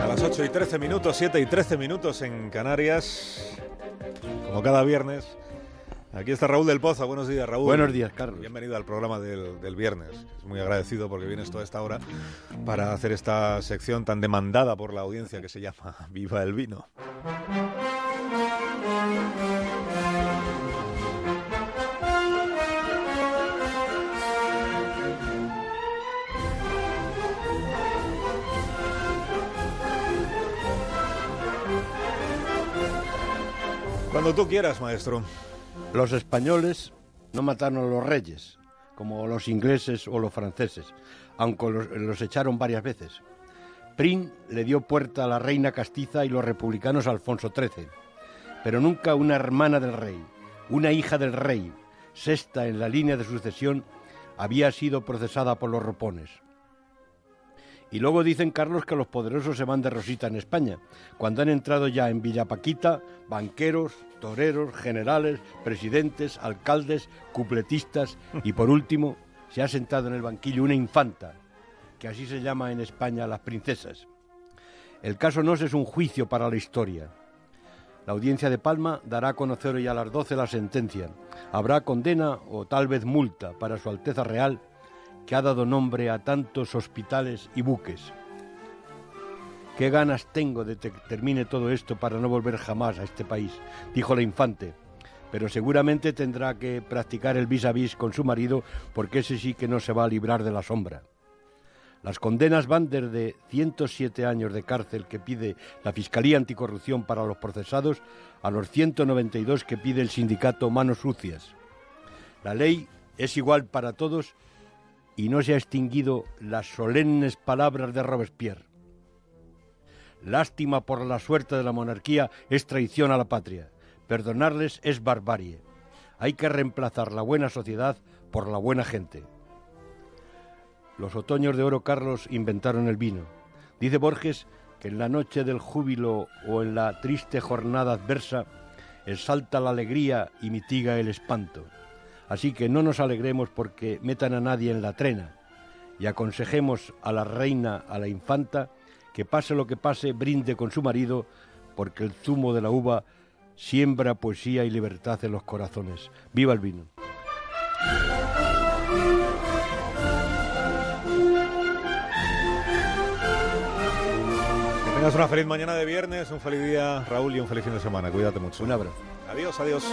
A las 8 y 13 minutos, 7 y 13 minutos en Canarias, como cada viernes. Aquí está Raúl del Pozo. Buenos días, Raúl. Buenos días, Carlos. Bienvenido al programa del, del viernes. Es muy agradecido porque vienes toda esta hora para hacer esta sección tan demandada por la audiencia que se llama Viva el Vino. Cuando tú quieras, maestro. Los españoles no mataron a los reyes, como los ingleses o los franceses, aunque los, echaron varias veces. Prim le dio puerta a la reina castiza y los republicanos Alfonso XIII, pero nunca una hermana del rey, una hija del rey, sexta en la línea de sucesión, había sido procesada por los ropones. Y luego dicen, Carlos, que los poderosos se van de rosita en España, cuando han entrado ya en Villapaquita banqueros, toreros, generales, presidentes, alcaldes, cupletistas y por último se ha sentado en el banquillo una infanta, que así se llama en España las princesas. El caso no es un juicio para la historia. La audiencia de Palma dará a conocer hoy a las 12 la sentencia. Habrá condena o tal vez multa para Su Alteza Real, que ha dado nombre a tantos hospitales y buques. Qué ganas tengo de que termine todo esto para no volver jamás a este país, dijo la infante. Pero seguramente tendrá que practicar el vis a vis con su marido, porque ese sí que no se va a librar de la sombra. Las condenas van desde 107 años de cárcel que pide la Fiscalía Anticorrupción para los procesados a los 192 que pide el sindicato Manos Sucias. La ley es igual para todos y no se ha extinguido las solemnes palabras de Robespierre. Lástima por la suerte de la monarquía es traición a la patria. Perdonarles es barbarie. Hay que reemplazar la buena sociedad por la buena gente. Los otoños de oro Carlos inventaron el vino. Dice Borges que en la noche del júbilo o en la triste jornada adversa exalta la alegría y mitiga el espanto. Así que no nos alegremos porque metan a nadie en la trena y aconsejemos a la reina, a la infanta, que pase lo que pase, brinde con su marido, porque el zumo de la uva siembra poesía y libertad en los corazones. ¡Viva el vino! Que tengas una feliz mañana de viernes, un feliz día, Raúl, y un feliz fin de semana. Cuídate mucho. Un abrazo. Adiós, adiós.